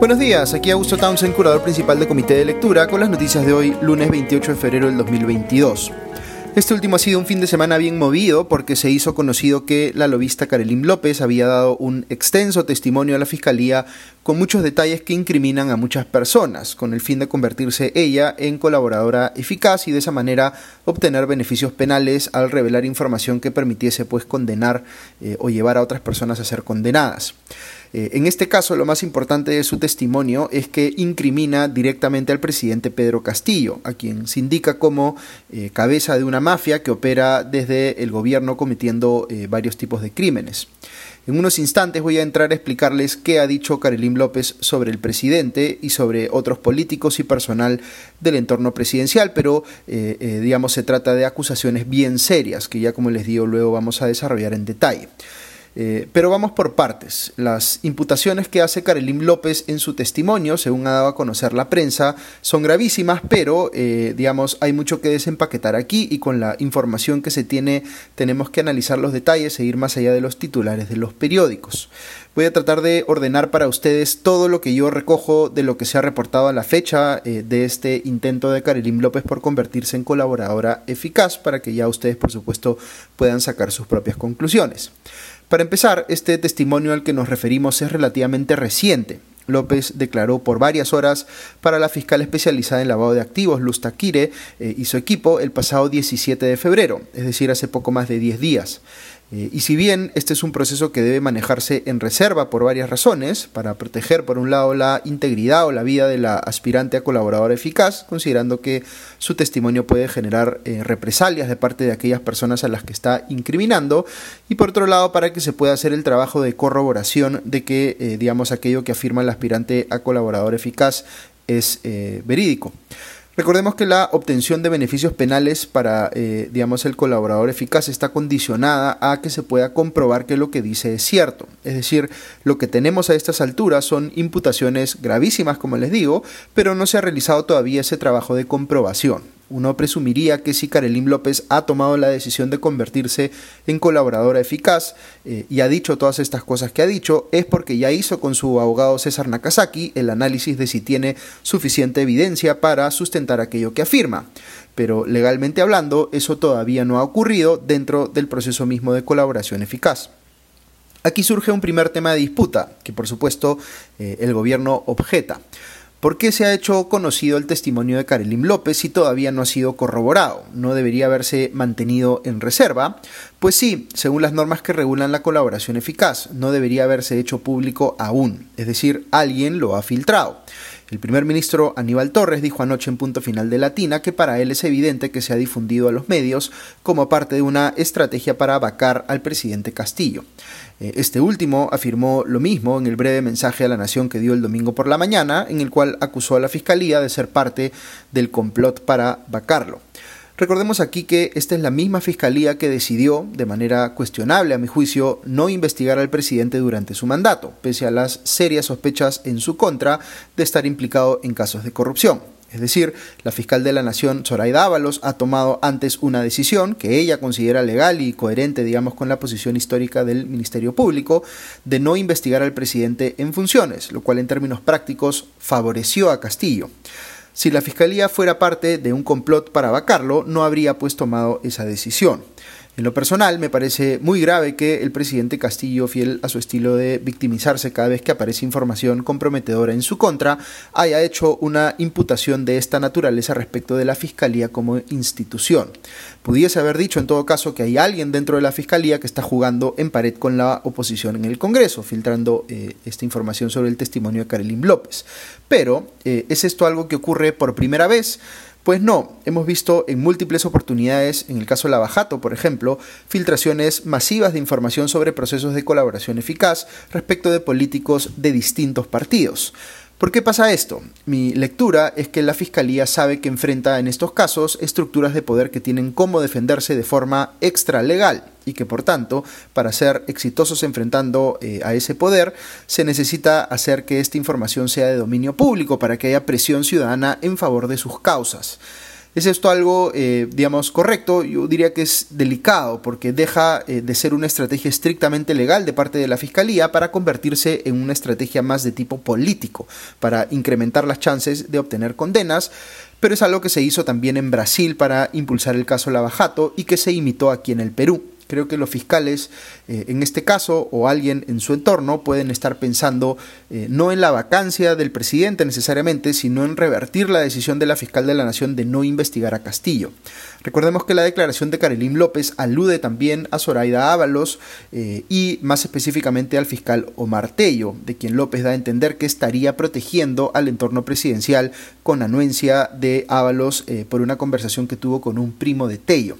Buenos días, aquí Augusto Townsend, curador principal del Comité de Lectura, con las noticias de hoy, lunes 28 de febrero del 2022. Este último ha sido un fin de semana bien movido porque se hizo conocido que la lobista Karelim López había dado un extenso testimonio a la Fiscalía con muchos detalles que incriminan a muchas personas, con el fin de convertirse ella en colaboradora eficaz y de esa manera obtener beneficios penales al revelar información que permitiese pues condenar eh, o llevar a otras personas a ser condenadas. Eh, en este caso, lo más importante de su testimonio es que incrimina directamente al presidente Pedro Castillo, a quien se indica como eh, cabeza de una mafia que opera desde el gobierno cometiendo eh, varios tipos de crímenes. En unos instantes voy a entrar a explicarles qué ha dicho Karelim López sobre el presidente y sobre otros políticos y personal del entorno presidencial, pero digamos se trata de acusaciones bien serias que ya como les digo luego vamos a desarrollar en detalle. Eh, pero vamos por partes. Las imputaciones que hace Karelim López en su testimonio, según ha dado a conocer la prensa, son gravísimas, pero eh, digamos hay mucho que desempaquetar aquí y con la información que se tiene tenemos que analizar los detalles e ir más allá de los titulares de los periódicos. Voy a tratar de ordenar para ustedes todo lo que yo recojo de lo que se ha reportado a la fecha eh, de este intento de Karelim López por convertirse en colaboradora eficaz para que ya ustedes por supuesto puedan sacar sus propias conclusiones. Para empezar, este testimonio al que nos referimos es relativamente reciente. López declaró por varias horas para la fiscal especializada en lavado de activos, Luz Taquire, eh, y su equipo el pasado 17 de febrero, es decir, hace poco más de 10 días. Eh, y si bien este es un proceso que debe manejarse en reserva por varias razones, para proteger por un lado la integridad o la vida de la aspirante a colaboradora eficaz, considerando que su testimonio puede generar eh, represalias de parte de aquellas personas a las que está incriminando, y por otro lado para que se pueda hacer el trabajo de corroboración de que, eh, digamos, aquello que afirma el aspirante a colaborador eficaz es verídico. Recordemos que la obtención de beneficios penales para, eh, digamos, el colaborador eficaz está condicionada a que se pueda comprobar que lo que dice es cierto. Es decir, lo que tenemos a estas alturas son imputaciones gravísimas, como les digo, pero no se ha realizado todavía ese trabajo de comprobación. Uno presumiría que si Karelim López ha tomado la decisión de convertirse en colaboradora eficaz eh, y ha dicho todas estas cosas que ha dicho, es porque ya hizo con su abogado César Nakazaki el análisis de si tiene suficiente evidencia para sustentar aquello que afirma. Pero legalmente hablando, eso todavía no ha ocurrido dentro del proceso mismo de colaboración eficaz. Aquí surge un primer tema de disputa, que por supuesto eh, el gobierno objeta. ¿Por qué se ha hecho conocido el testimonio de Karelim López si todavía no ha sido corroborado? ¿No debería haberse mantenido en reserva? Pues sí, según las normas que regulan la colaboración eficaz, no debería haberse hecho público aún, es decir, alguien lo ha filtrado. El primer ministro Aníbal Torres dijo anoche en punto final de Latina que para él es evidente que se ha difundido a los medios como parte de una estrategia para vacar al presidente Castillo. Eh, este último afirmó lo mismo en el breve mensaje a la nación que dio el domingo por la mañana, en el cual acusó a la fiscalía de ser parte del complot para vacarlo. Recordemos aquí que esta es la misma fiscalía que decidió, de manera cuestionable a mi juicio, no investigar al presidente durante su mandato, pese a las serias sospechas en su contra de estar implicado en casos de corrupción. Es decir, la fiscal de la Nación, Zoraida Ábalos, ha tomado antes una decisión que ella considera legal y coherente, digamos, con la posición histórica del Ministerio Público, de no investigar al presidente en funciones, lo cual en términos prácticos favoreció a Castillo. Si la Fiscalía fuera parte de un complot para vacarlo, no habría pues tomado esa decisión. En lo personal, me parece muy grave que el presidente Castillo, fiel a su estilo de victimizarse cada vez que aparece información comprometedora en su contra, haya hecho una imputación de esta naturaleza respecto de la Fiscalía como institución. Pudiese haber dicho en todo caso que hay alguien dentro de la Fiscalía que está jugando en pared con la oposición en el Congreso, filtrando eh, esta información sobre el testimonio de Karelim López. Pero, eh, ¿es esto algo que ocurre por primera vez? Pues no, hemos visto en múltiples oportunidades, en el caso de Lavajato, por ejemplo, filtraciones masivas de información sobre procesos de colaboración eficaz respecto de políticos de distintos partidos. ¿Por qué pasa esto? Mi lectura es que la Fiscalía sabe que enfrenta en estos casos estructuras de poder que tienen cómo defenderse de forma extralegal y que por tanto, para ser exitosos enfrentando eh, a ese poder, se necesita hacer que esta información sea de dominio público para que haya presión ciudadana en favor de sus causas. ¿Es esto algo, eh, digamos, correcto? Yo diría que es delicado porque deja eh, de ser una estrategia estrictamente legal de parte de la Fiscalía para convertirse en una estrategia más de tipo político, para incrementar las chances de obtener condenas, pero es algo que se hizo también en Brasil para impulsar el caso Lavajato y que se imitó aquí en el Perú. Creo que los fiscales, eh, en este caso, o alguien en su entorno, pueden estar pensando eh, no en la vacancia del presidente necesariamente, sino en revertir la decisión de la fiscal de la Nación de no investigar a Castillo. Recordemos que la declaración de Carolín López alude también a Zoraida Ábalos eh, y más específicamente al fiscal Omar Tello, de quien López da a entender que estaría protegiendo al entorno presidencial con anuencia de Ábalos por una conversación que tuvo con un primo de Tello.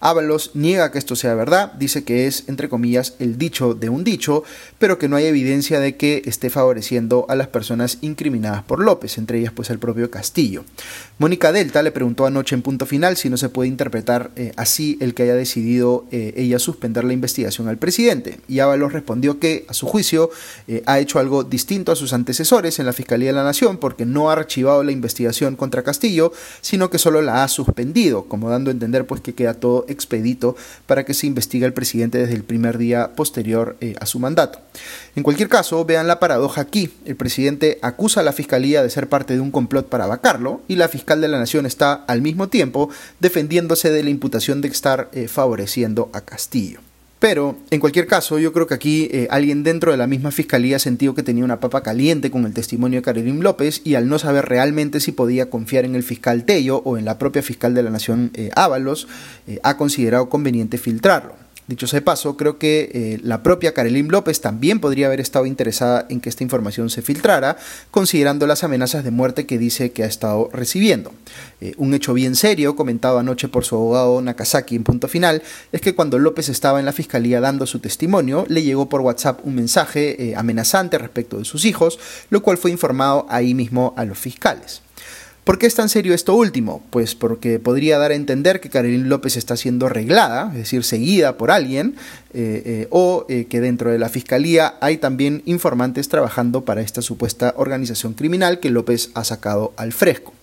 Ábalos niega que esto sea verdad, dice que es, entre comillas, el dicho de un dicho, pero que no hay evidencia de que esté favoreciendo a las personas incriminadas por López, entre ellas pues el propio Castillo. Mónica Delta le preguntó anoche en punto final si no se puede interpretar eh, así el que haya decidido eh, ella suspender la investigación al presidente, y Ábalos respondió que, a su juicio, eh, ha hecho algo distinto a sus antecesores en la Fiscalía de la Nación porque no ha archivado la investigación contra Castillo, sino que solo la ha suspendido, como dando a entender pues que queda todo expedito para que se investigue al presidente desde el primer día posterior eh, a su mandato. En cualquier caso, vean la paradoja aquí. El presidente acusa a la fiscalía de ser parte de un complot para vacarlo y la fiscal de la nación está al mismo tiempo defendiéndose de la imputación de estar eh, favoreciendo a Castillo. Pero, en cualquier caso, yo creo que aquí eh, alguien dentro de la misma fiscalía sentido que tenía una papa caliente con el testimonio de Carolín López y al no saber realmente si podía confiar en el fiscal Tello o en la propia fiscal de la Nación eh, Ábalos, eh, ha considerado conveniente filtrarlo. Dicho sea de paso, creo que eh, la propia Karelin López también podría haber estado interesada en que esta información se filtrara, considerando las amenazas de muerte que dice que ha estado recibiendo. Eh, un hecho bien serio, comentado anoche por su abogado Nakazaki en punto final, es que cuando López estaba en la fiscalía dando su testimonio, le llegó por WhatsApp un mensaje eh, amenazante respecto de sus hijos, lo cual fue informado ahí mismo a los fiscales. ¿Por qué es tan serio esto último? Pues porque podría dar a entender que Carolina López está siendo arreglada, es decir, seguida por alguien, eh, eh, o eh, que dentro de la fiscalía hay también informantes trabajando para esta supuesta organización criminal que López ha sacado al fresco.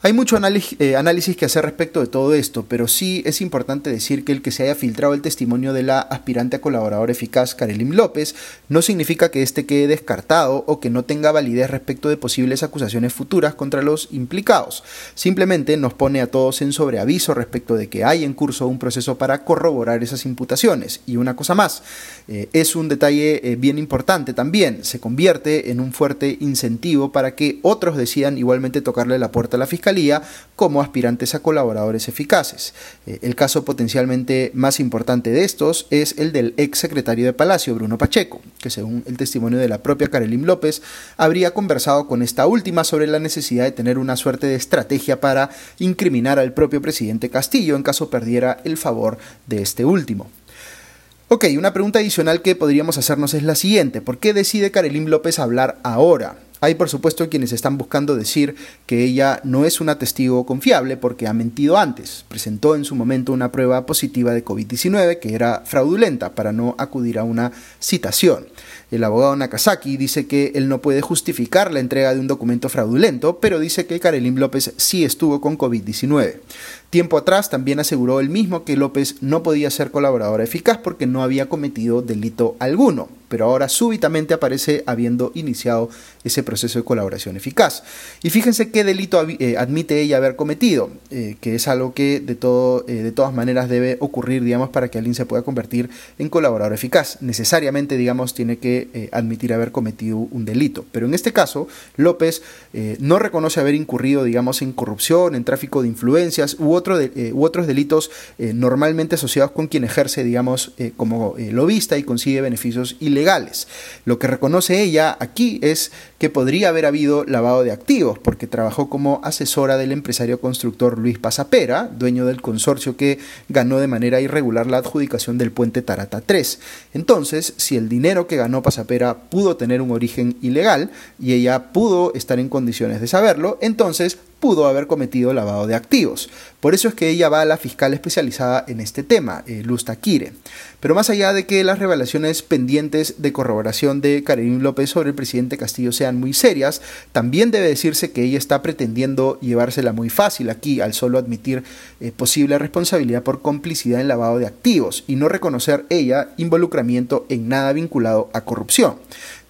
Hay mucho eh, análisis que hacer respecto de todo esto, pero sí es importante decir que el que se haya filtrado el testimonio de la aspirante a colaborador eficaz Karelim López no significa que éste quede descartado o que no tenga validez respecto de posibles acusaciones futuras contra los implicados. Simplemente nos pone a todos en sobreaviso respecto de que hay en curso un proceso para corroborar esas imputaciones. Y una cosa más, eh, es un detalle eh, bien importante también, se convierte en un fuerte incentivo para que otros decidan igualmente tocarle la puerta a la como aspirantes a colaboradores eficaces. Eh, el caso potencialmente más importante de estos es el del ex secretario de Palacio, Bruno Pacheco, que según el testimonio de la propia Karelim López, habría conversado con esta última sobre la necesidad de tener una suerte de estrategia para incriminar al propio presidente Castillo en caso perdiera el favor de este último. Ok, una pregunta adicional que podríamos hacernos es la siguiente. ¿Por qué decide Karelim López hablar ahora? Hay por supuesto quienes están buscando decir que ella no es una testigo confiable porque ha mentido antes. Presentó en su momento una prueba positiva de COVID-19 que era fraudulenta para no acudir a una citación. El abogado Nakazaki dice que él no puede justificar la entrega de un documento fraudulento, pero dice que Karelim López sí estuvo con COVID-19. Tiempo atrás también aseguró él mismo que López no podía ser colaboradora eficaz porque no había cometido delito alguno pero ahora súbitamente aparece habiendo iniciado ese proceso de colaboración eficaz. Y fíjense qué delito eh, admite ella haber cometido, eh, que es algo que de, todo, eh, de todas maneras debe ocurrir, digamos, para que alguien se pueda convertir en colaborador eficaz. Necesariamente, digamos, tiene que admitir haber cometido un delito. Pero en este caso, López no reconoce haber incurrido, digamos, en corrupción, en tráfico de influencias u, otro u otros delitos normalmente asociados con quien ejerce, digamos, como lobista y consigue beneficios ilegales legales. Lo que reconoce ella aquí es que podría haber habido lavado de activos, porque trabajó como asesora del empresario constructor Luis Pasapera, dueño del consorcio que ganó de manera irregular la adjudicación del puente Tarata 3. Entonces, si el dinero que ganó Pasapera pudo tener un origen ilegal y ella pudo estar en condiciones de saberlo, entonces pudo haber cometido lavado de activos. Por eso es que ella va a la fiscal especializada en este tema, eh, Luz Taquire. Pero más allá de que las revelaciones pendientes de corroboración de Karim López sobre el presidente Castillo sean muy serias, también debe decirse que ella está pretendiendo llevársela muy fácil aquí al solo admitir eh, posible responsabilidad por complicidad en lavado de activos y no reconocer ella involucramiento en nada vinculado a corrupción.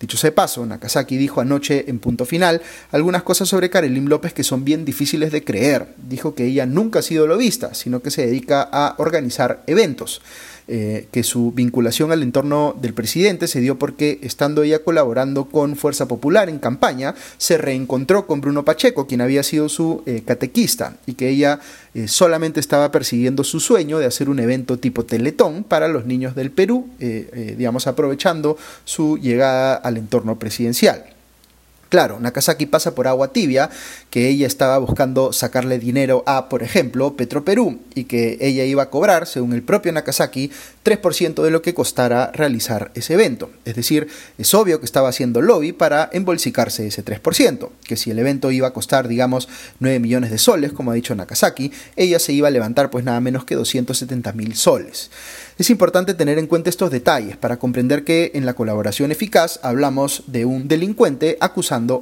Dicho sea de paso, Nakazaki dijo anoche en punto final algunas cosas sobre Karelim López que son bien difíciles de creer. Dijo que ella nunca ha sido lobista, sino que se dedica a organizar eventos. Eh, que su vinculación al entorno del presidente se dio porque, estando ella colaborando con Fuerza Popular en campaña, se reencontró con Bruno Pacheco, quien había sido su eh, catequista, y que ella eh, solamente estaba persiguiendo su sueño de hacer un evento tipo Teletón para los niños del Perú, digamos, aprovechando su llegada al entorno presidencial. Claro, Nakazaki pasa por agua tibia, que ella estaba buscando sacarle dinero a, por ejemplo, Petroperú, y que ella iba a cobrar, según el propio Nakazaki, 3% de lo que costara realizar ese evento. Es decir, es obvio que estaba haciendo lobby para embolsicarse ese 3%, que si el evento iba a costar, digamos, 9 millones de soles, como ha dicho Nakazaki, ella se iba a levantar pues nada menos que 270 mil soles. Es importante tener en cuenta estos detalles para comprender que en la colaboración eficaz hablamos de un delincuente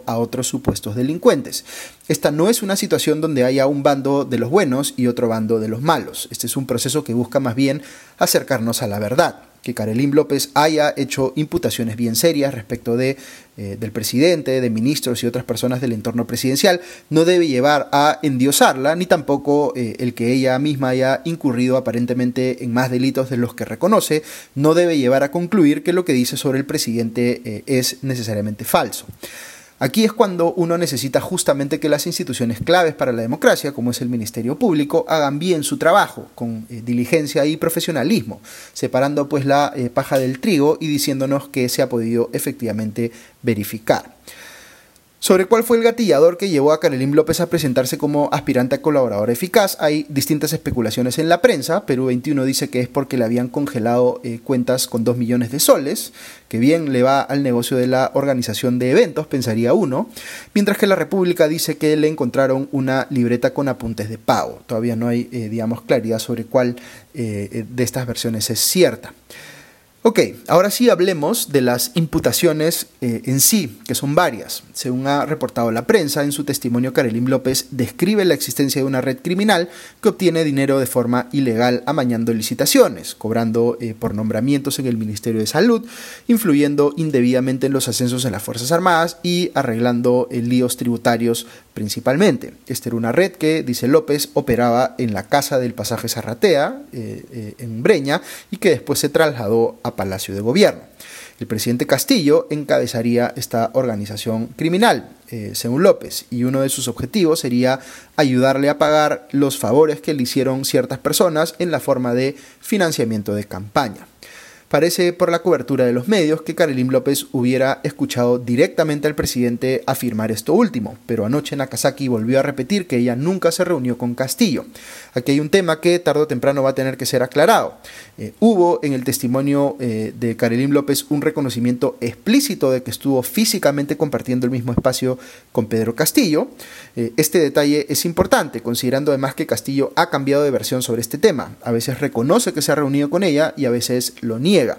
a otros supuestos delincuentes. Esta no es una situación donde haya un bando de los buenos y otro bando de los malos. Este es un proceso que busca más bien acercarnos a la verdad que Karelín López haya hecho imputaciones bien serias respecto de, eh, del presidente, de ministros y otras personas del entorno presidencial, no debe llevar a endiosarla, ni tampoco eh, el que ella misma haya incurrido aparentemente en más delitos de los que reconoce, no debe llevar a concluir que lo que dice sobre el presidente eh, es necesariamente falso. Aquí es cuando uno necesita justamente que las instituciones claves para la democracia, como es el Ministerio Público, hagan bien su trabajo, con eh, diligencia y profesionalismo, separando pues la eh, paja del trigo y diciéndonos que se ha podido efectivamente verificar. Sobre cuál fue el gatillador que llevó a Karelín López a presentarse como aspirante a colaborador eficaz, hay distintas especulaciones en la prensa. Perú 21 dice que es porque le habían congelado eh, cuentas con 2 millones de soles, que bien le va al negocio de la organización de eventos, pensaría uno, mientras que la República dice que le encontraron una libreta con apuntes de pago. Todavía no hay, eh, digamos, claridad sobre cuál eh, de estas versiones es cierta. Ok, ahora sí hablemos de las imputaciones eh, en sí, que son varias. Según ha reportado la prensa, en su testimonio Karelim López describe la existencia de una red criminal que obtiene dinero de forma ilegal amañando licitaciones, cobrando eh, por nombramientos en el Ministerio de Salud, influyendo indebidamente en los ascensos en las Fuerzas Armadas y arreglando eh, líos tributarios principalmente. Esta era una red que, dice López, operaba en la casa del pasaje Zarratea, en Breña, y que después se trasladó a Palacio de Gobierno. El presidente Castillo encabezaría esta organización criminal, eh, según López, y uno de sus objetivos sería ayudarle a pagar los favores que le hicieron ciertas personas en la forma de financiamiento de campaña. Parece por la cobertura de los medios que Karelim López hubiera escuchado directamente al presidente afirmar esto último, pero anoche Nakazaki volvió a repetir que ella nunca se reunió con Castillo. Aquí hay un tema que tarde o temprano va a tener que ser aclarado. Eh, hubo en el testimonio eh, de Karelim López un reconocimiento explícito de que estuvo físicamente compartiendo el mismo espacio con Pedro Castillo. Eh, este detalle es importante, considerando además que Castillo ha cambiado de versión sobre este tema. A veces reconoce que se ha reunido con ella y a veces lo niega niega.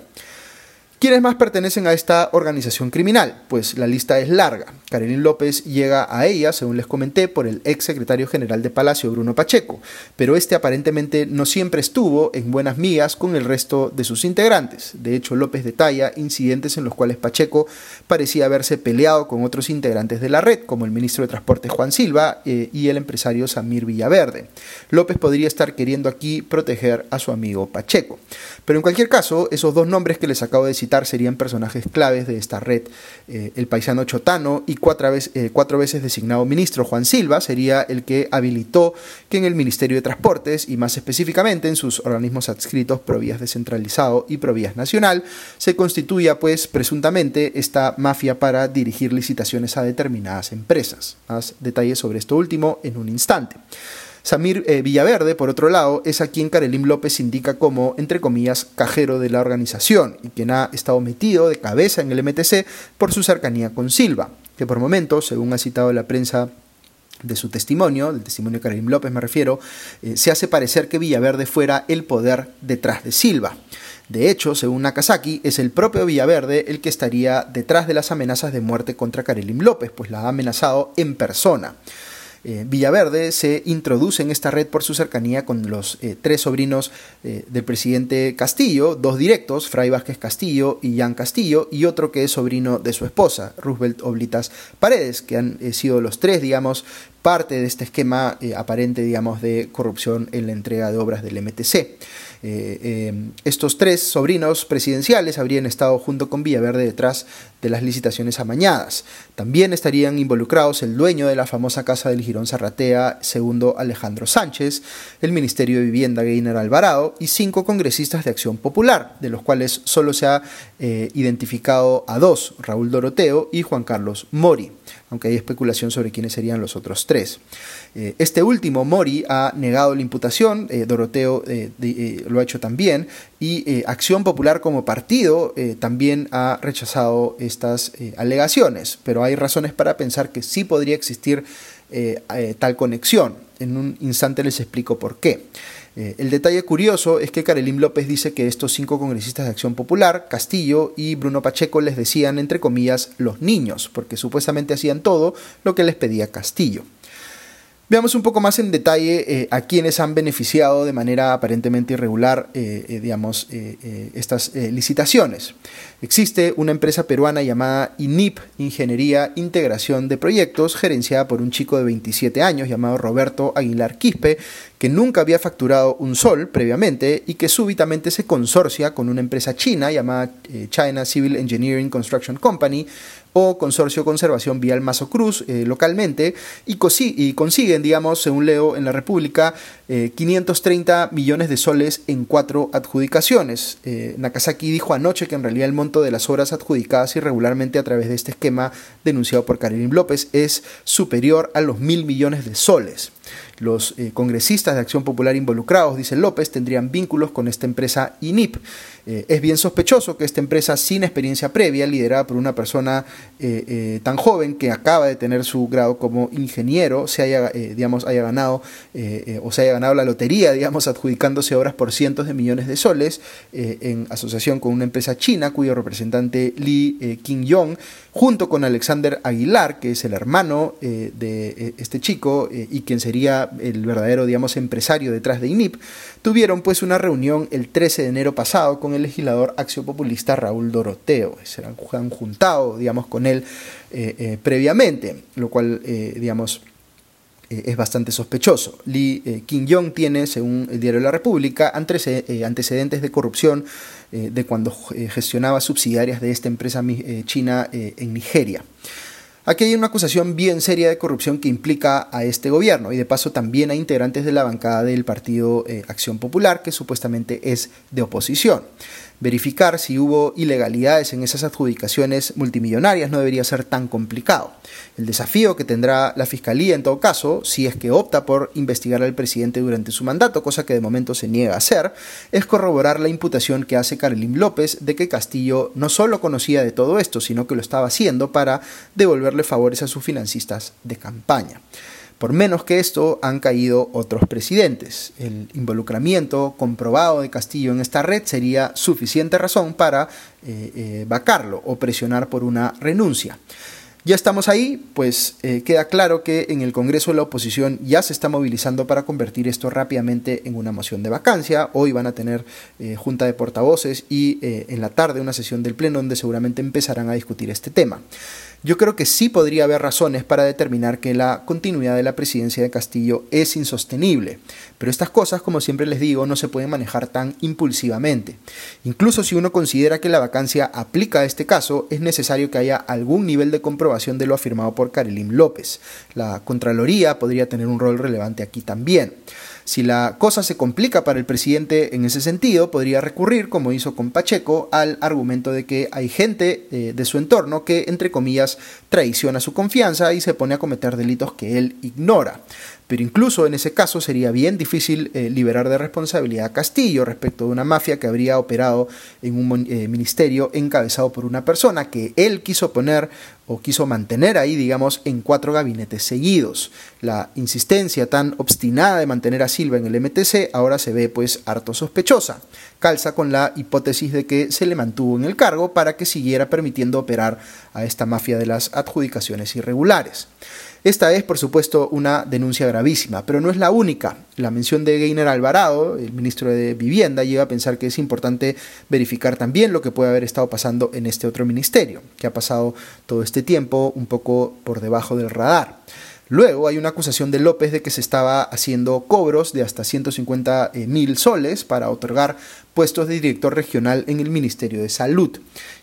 ¿Quiénes más pertenecen a esta organización criminal? Pues la lista es larga. Karenin López llega a ella, según les comenté, por el ex secretario general de Palacio, Bruno Pacheco, pero este aparentemente no siempre estuvo en buenas migas con el resto de sus integrantes. De hecho, López detalla incidentes en los cuales Pacheco parecía haberse peleado con otros integrantes de la red, como el ministro de Transporte Juan Silva eh, y el empresario Samir Villaverde. López podría estar queriendo aquí proteger a su amigo Pacheco. Pero en cualquier caso, esos dos nombres que les acabo de citar serían personajes claves de esta red. Eh, el paisano Chotano y cuatro, veces, eh, cuatro veces designado ministro Juan Silva sería el que habilitó que en el Ministerio de Transportes y más específicamente en sus organismos adscritos Provías Descentralizado y Provías Nacional se constituya pues presuntamente esta mafia para dirigir licitaciones a determinadas empresas. Más detalles sobre esto último en un instante. Samir eh, Villaverde, por otro lado, es a quien Karelim López indica como, entre comillas, cajero de la organización y quien ha estado metido de cabeza en el MTC por su cercanía con Silva, que por momentos, según ha citado la prensa de su testimonio, del testimonio de Karim López me refiero, eh, se hace parecer que Villaverde fuera el poder detrás de Silva. De hecho, según Nakazaki, es el propio Villaverde el que estaría detrás de las amenazas de muerte contra Karelim López, pues la ha amenazado en persona. Eh, Villaverde se introduce en esta red por su cercanía con los eh, tres sobrinos eh, del presidente Castillo, dos directos, Fray Vázquez Castillo y Jan Castillo, y otro que es sobrino de su esposa, Roosevelt Oblitas Paredes, que han sido los tres, digamos, parte de este esquema aparente, digamos, de corrupción en la entrega de obras del MTC. Eh, eh, estos tres sobrinos presidenciales habrían estado junto con Villaverde detrás de las licitaciones amañadas. También estarían involucrados el dueño de la famosa casa del Girón Zarratea, segundo Alejandro Sánchez, el Ministerio de Vivienda Gainer Alvarado y cinco congresistas de Acción Popular, de los cuales solo se ha eh, identificado a dos, Raúl Doroteo y Juan Carlos Mori aunque hay especulación sobre quiénes serían los otros tres. Eh, este último, Mori, ha negado la imputación, eh, Doroteo eh, lo ha hecho también, y Acción Popular como partido también ha rechazado estas alegaciones, pero hay razones para pensar que sí podría existir tal conexión. En un instante les explico por qué. El detalle curioso es que Karelim López dice que estos cinco congresistas de Acción Popular, Castillo y Bruno Pacheco, les decían, entre comillas, los niños, porque supuestamente hacían todo lo que les pedía Castillo. Veamos un poco más en detalle eh, a quienes han beneficiado de manera aparentemente irregular, eh, digamos, estas licitaciones. Existe una empresa peruana llamada INIP, Ingeniería Integración de Proyectos, gerenciada por un chico de 27 años llamado Roberto Aguilar Quispe, que nunca había facturado un sol previamente y que súbitamente se consorcia con una empresa china llamada eh, China Civil Engineering Construction Company o Consorcio Conservación Vial Mazo Cruz eh, localmente y, consiguen, digamos, según leo en la República, 530 eh, millones de soles en cuatro adjudicaciones. Nakazaki dijo anoche que en realidad el monto de las obras adjudicadas irregularmente a través de este esquema denunciado por Karim López es superior a los mil millones de soles. Los eh, congresistas de Acción Popular involucrados, dice López, tendrían vínculos con esta empresa INIP. Eh, es bien sospechoso que esta empresa sin experiencia previa, liderada por una persona eh, tan joven que acaba de tener su grado como ingeniero, se haya, digamos, haya ganado o se haya ganado la lotería, digamos, adjudicándose obras por cientos de millones de soles en asociación con una empresa china cuyo representante Lee Kim-yong, junto con Alexander Aguilar, que es el hermano de este chico y quien sería el verdadero, digamos, empresario detrás de INIP, tuvieron pues una reunión el 13 de enero pasado con el legislador axiopopulista Raúl Doroteo. Se han juntado, digamos, con él eh, eh, previamente, lo cual, eh, digamos, es bastante sospechoso. Lee Kim Jong tiene, según el diario La República, antecedentes de corrupción de cuando gestionaba subsidiarias de esta empresa china en Nigeria. Aquí hay una acusación bien seria de corrupción que implica a este gobierno y de paso también a integrantes de la bancada del Partido Acción Popular, que supuestamente es de oposición. Verificar si hubo ilegalidades en esas adjudicaciones multimillonarias no debería ser tan complicado. El desafío que tendrá la Fiscalía en todo caso, si es que opta por investigar al presidente durante su mandato, cosa que de momento se niega a hacer, es corroborar la imputación que hace Carolín López de que Castillo no solo conocía de todo esto, sino que lo estaba haciendo para devolverle favores a sus financistas de campaña. Por menos que esto han caído otros presidentes. El involucramiento comprobado de Castillo en esta red sería suficiente razón para eh, eh, vacarlo o presionar por una renuncia. Ya estamos ahí, pues eh, queda claro que en el Congreso la oposición ya se está movilizando para convertir esto rápidamente en una moción de vacancia. Hoy van a tener junta de portavoces y en la tarde una sesión del Pleno donde seguramente empezarán a discutir este tema. Yo creo que sí podría haber razones para determinar que la continuidad de la presidencia de Castillo es insostenible, pero estas cosas, como siempre les digo, no se pueden manejar tan impulsivamente. Incluso si uno considera que la vacancia aplica a este caso, es necesario que haya algún nivel de comprobación de lo afirmado por Karelim López. La Contraloría podría tener un rol relevante aquí también. Si la cosa se complica para el presidente en ese sentido, podría recurrir, como hizo con Pacheco, al argumento de que hay gente eh, de su entorno que, entre comillas, traiciona su confianza y se pone a cometer delitos que él ignora. Pero incluso en ese caso sería bien difícil eh, liberar de responsabilidad a Castillo respecto de una mafia que habría operado en un eh, ministerio encabezado por una persona que él quiso poner o quiso mantener ahí, digamos, en cuatro gabinetes seguidos. La insistencia tan obstinada de mantener a Silva en el MTC ahora se ve pues harto sospechosa. Calza con la hipótesis de que se le mantuvo en el cargo para que siguiera permitiendo operar a esta mafia de las adjudicaciones irregulares. Esta es, por supuesto, una denuncia gravísima, pero no es la única. La mención de Gainer Alvarado, el ministro de Vivienda, lleva a pensar que es importante verificar también lo que puede haber estado pasando en este otro ministerio, que ha pasado todo este tiempo un poco por debajo del radar. Luego hay una acusación de López de que se estaba haciendo cobros de hasta 150 eh, mil soles para otorgar puestos de director regional en el Ministerio de Salud.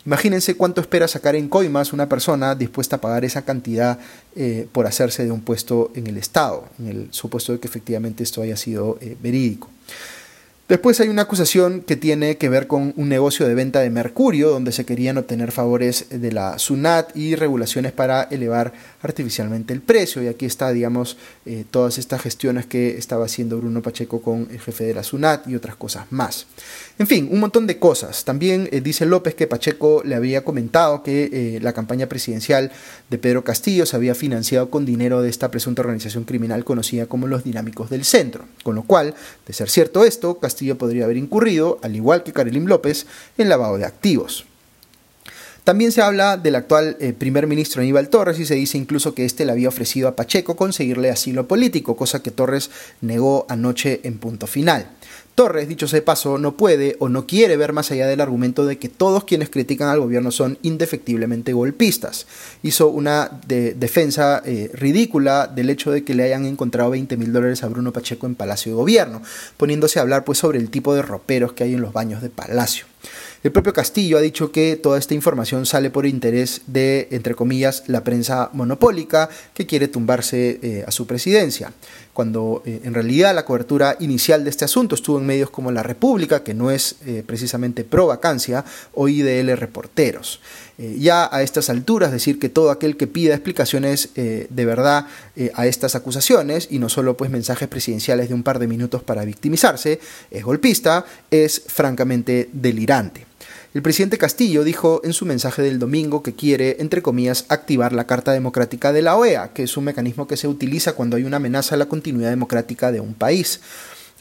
Imagínense cuánto espera sacar en coimas una persona dispuesta a pagar esa cantidad eh, por hacerse de un puesto en el Estado, en el supuesto de que efectivamente esto haya sido eh, verídico. Después hay una acusación que tiene que ver con un negocio de venta de mercurio, donde se querían obtener favores de la SUNAT y regulaciones para elevar artificialmente el precio. Y aquí está, digamos, eh, todas estas gestiones que estaba haciendo Bruno Pacheco con el jefe de la SUNAT y otras cosas más. En fin, un montón de cosas. También eh, dice López que Pacheco le había comentado que eh, la campaña presidencial de Pedro Castillo se había financiado con dinero de esta presunta organización criminal conocida como los Dinámicos del Centro. Con lo cual, de ser cierto esto, Castillo podría haber incurrido, al igual que Karelim López, en lavado de activos. También se habla del actual eh, primer ministro Aníbal Torres y se dice incluso que éste le había ofrecido a Pacheco conseguirle asilo político, cosa que Torres negó anoche en punto final. Torres, dicho sea de paso, no puede o no quiere ver más allá del argumento de que todos quienes critican al gobierno son indefectiblemente golpistas. Hizo una defensa eh, ridícula del hecho de que le hayan encontrado 20 mil dólares a Bruno Pacheco en Palacio de Gobierno, poniéndose a hablar pues sobre el tipo de roperos que hay en los baños de Palacio. El propio Castillo ha dicho que toda esta información sale por interés de, entre comillas, la prensa monopólica que quiere tumbarse eh, a su presidencia, cuando eh, en realidad la cobertura inicial de este asunto estuvo en medios como La República, que no es eh, precisamente pro vacancia, o IDL Reporteros. ya a estas alturas, decir que todo aquel que pida explicaciones de verdad a estas acusaciones, y no solo pues mensajes presidenciales de un par de minutos para victimizarse, es golpista, es francamente delirante. El presidente Castillo dijo en su mensaje del domingo que quiere, entre comillas, activar la Carta Democrática de la OEA, que es un mecanismo que se utiliza cuando hay una amenaza a la continuidad democrática de un país.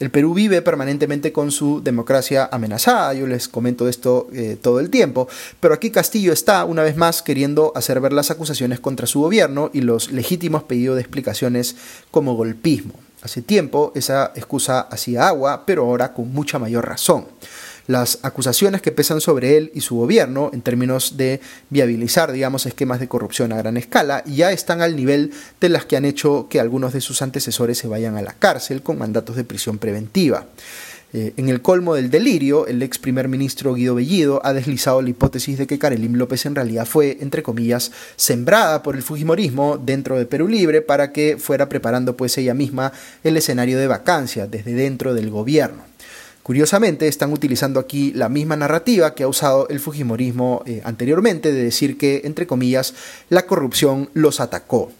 El Perú vive permanentemente con su democracia amenazada, yo les comento esto eh, todo el tiempo, pero aquí Castillo está una vez más queriendo hacer ver las acusaciones contra su gobierno y los legítimos pedidos de explicaciones como golpismo. Hace tiempo esa excusa hacía agua, pero ahora con mucha mayor razón las acusaciones que pesan sobre él y su gobierno en términos de viabilizar, digamos, esquemas de corrupción a gran escala, ya están al nivel de las que han hecho que algunos de sus antecesores se vayan a la cárcel con mandatos de prisión preventiva. Eh, en el colmo del delirio, el ex primer ministro Guido Bellido ha deslizado la hipótesis de que Karelim López en realidad fue, entre comillas, sembrada por el Fujimorismo dentro de Perú Libre para que fuera preparando pues ella misma el escenario de vacancia desde dentro del gobierno. Curiosamente, están utilizando aquí la misma narrativa que ha usado el Fujimorismo eh, anteriormente, de decir que, entre comillas, la corrupción los atacó.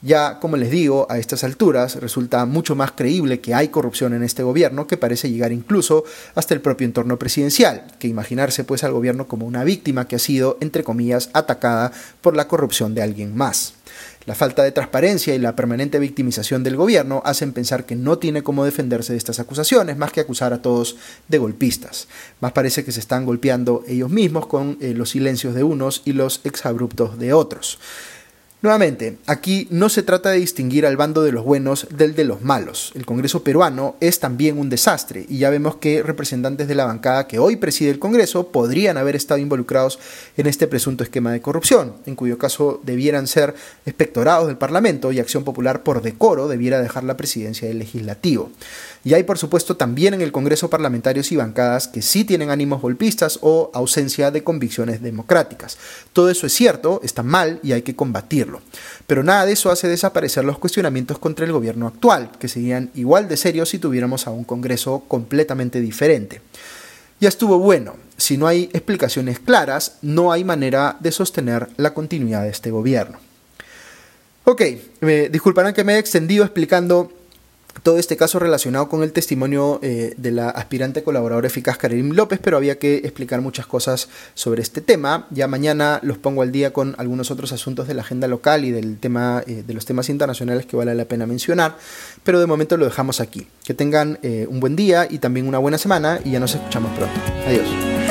Ya, como les digo, a estas alturas resulta mucho más creíble que hay corrupción en este gobierno que parece llegar incluso hasta el propio entorno presidencial, que imaginarse pues al gobierno como una víctima que ha sido, entre comillas, atacada por la corrupción de alguien más. La falta de transparencia y la permanente victimización del gobierno hacen pensar que no tiene cómo defenderse de estas acusaciones, más que acusar a todos de golpistas. Más parece que se están golpeando ellos mismos con eh, los silencios de unos y los exabruptos de otros. Nuevamente, aquí no se trata de distinguir al bando de los buenos del de los malos. El Congreso peruano es también un desastre y ya vemos que representantes de la bancada que hoy preside el Congreso podrían haber estado involucrados en este presunto esquema de corrupción, en cuyo caso debieran ser espectorados del Parlamento y Acción Popular por decoro debiera dejar la presidencia del Legislativo. Y hay por supuesto también en el Congreso parlamentarios y bancadas que sí tienen ánimos golpistas o ausencia de convicciones democráticas. Todo eso es cierto, está mal y hay que combatirlo. Pero nada de eso hace desaparecer los cuestionamientos contra el gobierno actual, que serían igual de serios si tuviéramos a un Congreso completamente diferente. Ya estuvo bueno, si no hay explicaciones claras, no hay manera de sostener la continuidad de este gobierno. Ok, me disculparán que me he extendido explicando todo este caso relacionado con el testimonio eh, de la aspirante colaboradora eficaz Karim López, pero había que explicar muchas cosas sobre este tema. Ya mañana los pongo al día con algunos otros asuntos de la agenda local y del tema, eh, de los temas internacionales que vale la pena mencionar, pero de momento lo dejamos aquí. Que tengan eh, un buen día y también una buena semana y ya nos escuchamos pronto. Adiós.